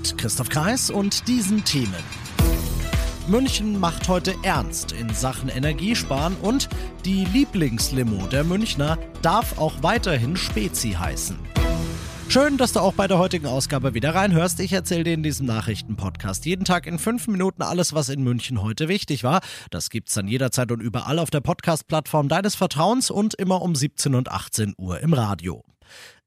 Mit Christoph Kreis und diesen Themen. München macht heute ernst in Sachen Energiesparen und die Lieblingslimo der Münchner darf auch weiterhin Spezi heißen. Schön, dass du auch bei der heutigen Ausgabe wieder reinhörst. Ich erzähle dir in diesem Nachrichtenpodcast jeden Tag in fünf Minuten alles, was in München heute wichtig war. Das gibt's dann jederzeit und überall auf der Podcast-Plattform deines Vertrauens und immer um 17 und 18 Uhr im Radio.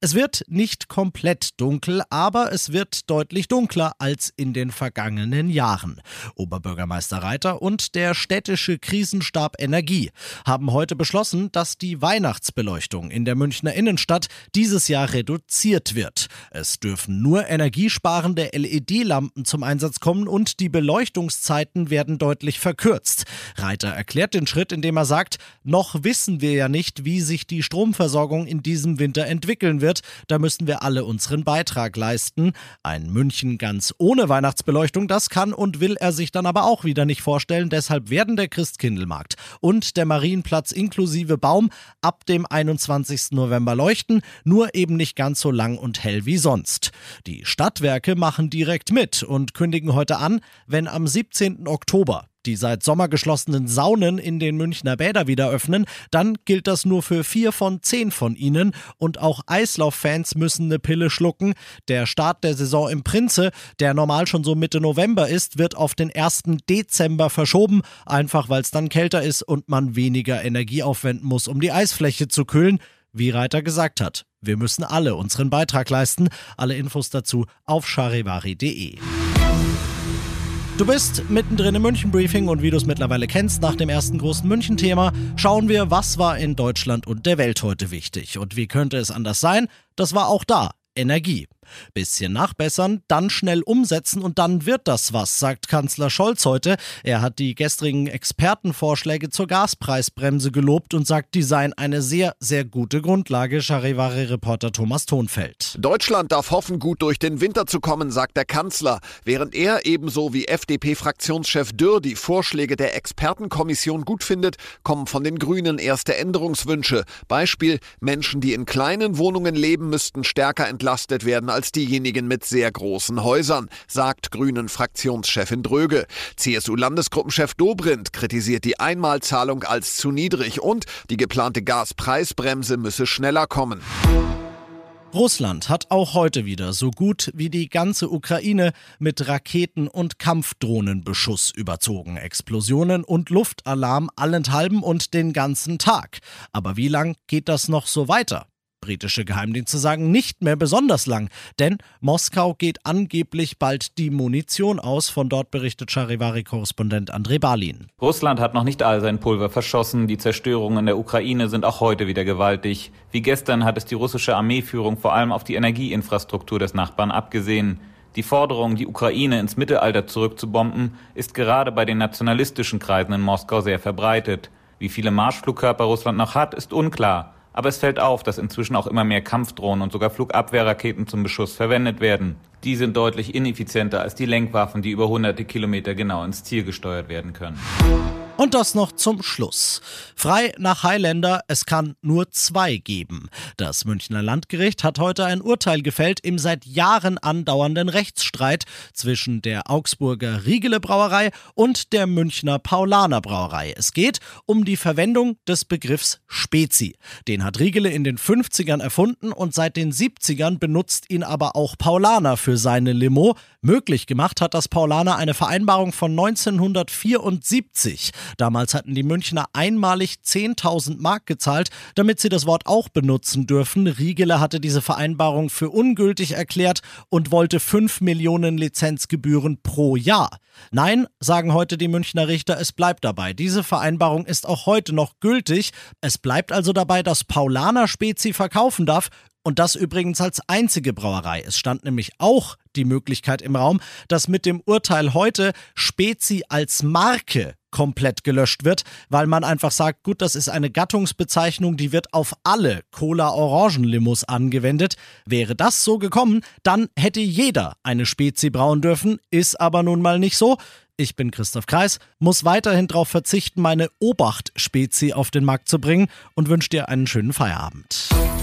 Es wird nicht komplett dunkel, aber es wird deutlich dunkler als in den vergangenen Jahren. Oberbürgermeister Reiter und der städtische Krisenstab Energie haben heute beschlossen, dass die Weihnachtsbeleuchtung in der Münchner Innenstadt dieses Jahr reduziert wird. Es dürfen nur energiesparende LED-Lampen zum Einsatz kommen und die Beleuchtungszeiten werden deutlich verkürzt. Reiter erklärt den Schritt, indem er sagt, noch wissen wir ja nicht, wie sich die Stromversorgung in diesem Winter entwickeln wird wird, da müssen wir alle unseren Beitrag leisten. Ein München ganz ohne Weihnachtsbeleuchtung, das kann und will er sich dann aber auch wieder nicht vorstellen. Deshalb werden der Christkindlmarkt und der Marienplatz inklusive Baum ab dem 21. November leuchten, nur eben nicht ganz so lang und hell wie sonst. Die Stadtwerke machen direkt mit und kündigen heute an, wenn am 17. Oktober die seit Sommer geschlossenen Saunen in den Münchner Bäder wieder öffnen, dann gilt das nur für vier von zehn von ihnen und auch Eislauffans müssen eine Pille schlucken. Der Start der Saison im Prinze, der normal schon so Mitte November ist, wird auf den 1. Dezember verschoben, einfach weil es dann kälter ist und man weniger Energie aufwenden muss, um die Eisfläche zu kühlen. Wie Reiter gesagt hat, wir müssen alle unseren Beitrag leisten. Alle Infos dazu auf charivari.de. Du bist mittendrin im München-Briefing und wie du es mittlerweile kennst, nach dem ersten großen München-Thema, schauen wir, was war in Deutschland und der Welt heute wichtig. Und wie könnte es anders sein? Das war auch da Energie. Bisschen nachbessern, dann schnell umsetzen und dann wird das was, sagt Kanzler Scholz heute. Er hat die gestrigen Expertenvorschläge zur Gaspreisbremse gelobt und sagt, die seien eine sehr, sehr gute Grundlage. Charivari-Reporter Thomas Thonfeld. Deutschland darf hoffen, gut durch den Winter zu kommen, sagt der Kanzler. Während er ebenso wie FDP-Fraktionschef Dürr die Vorschläge der Expertenkommission gut findet, kommen von den Grünen erste Änderungswünsche. Beispiel, Menschen, die in kleinen Wohnungen leben, müssten stärker entlastet werden als diejenigen mit sehr großen Häusern, sagt Grünen Fraktionschefin Dröge. CSU-Landesgruppenchef Dobrindt kritisiert die Einmalzahlung als zu niedrig und die geplante Gaspreisbremse müsse schneller kommen. Russland hat auch heute wieder so gut wie die ganze Ukraine mit Raketen und Kampfdrohnenbeschuss überzogen. Explosionen und Luftalarm allenthalben und den ganzen Tag. Aber wie lang geht das noch so weiter? Britische Geheimdienste sagen nicht mehr besonders lang, denn Moskau geht angeblich bald die Munition aus. Von dort berichtet Charivari-Korrespondent André Balin. Russland hat noch nicht all sein Pulver verschossen. Die Zerstörungen in der Ukraine sind auch heute wieder gewaltig. Wie gestern hat es die russische Armeeführung vor allem auf die Energieinfrastruktur des Nachbarn abgesehen. Die Forderung, die Ukraine ins Mittelalter zurückzubomben, ist gerade bei den nationalistischen Kreisen in Moskau sehr verbreitet. Wie viele Marschflugkörper Russland noch hat, ist unklar. Aber es fällt auf, dass inzwischen auch immer mehr Kampfdrohnen und sogar Flugabwehrraketen zum Beschuss verwendet werden. Die sind deutlich ineffizienter als die Lenkwaffen, die über hunderte Kilometer genau ins Ziel gesteuert werden können. Und das noch zum Schluss. Frei nach Highlander, es kann nur zwei geben. Das Münchner Landgericht hat heute ein Urteil gefällt im seit Jahren andauernden Rechtsstreit zwischen der Augsburger Riegele Brauerei und der Münchner Paulaner Brauerei. Es geht um die Verwendung des Begriffs Spezi. Den hat Riegele in den 50ern erfunden und seit den 70ern benutzt ihn aber auch Paulaner für seine Limo. Möglich gemacht hat das Paulaner eine Vereinbarung von 1974. Damals hatten die Münchner einmalig 10.000 Mark gezahlt, damit sie das Wort auch benutzen dürfen. Riegeler hatte diese Vereinbarung für ungültig erklärt und wollte 5 Millionen Lizenzgebühren pro Jahr. Nein, sagen heute die Münchner Richter, es bleibt dabei. Diese Vereinbarung ist auch heute noch gültig. Es bleibt also dabei, dass Paulaner Spezi verkaufen darf, Und das übrigens als einzige Brauerei. Es stand nämlich auch die Möglichkeit im Raum, dass mit dem Urteil heute Spezi als Marke komplett gelöscht wird, weil man einfach sagt, gut, das ist eine Gattungsbezeichnung, die wird auf alle Cola-Orangen-Limos angewendet. Wäre das so gekommen, dann hätte jeder eine Spezi brauen dürfen, ist aber nun mal nicht so. Ich bin Christoph Kreis, muss weiterhin darauf verzichten, meine Obacht-Spezi auf den Markt zu bringen und wünsche dir einen schönen Feierabend.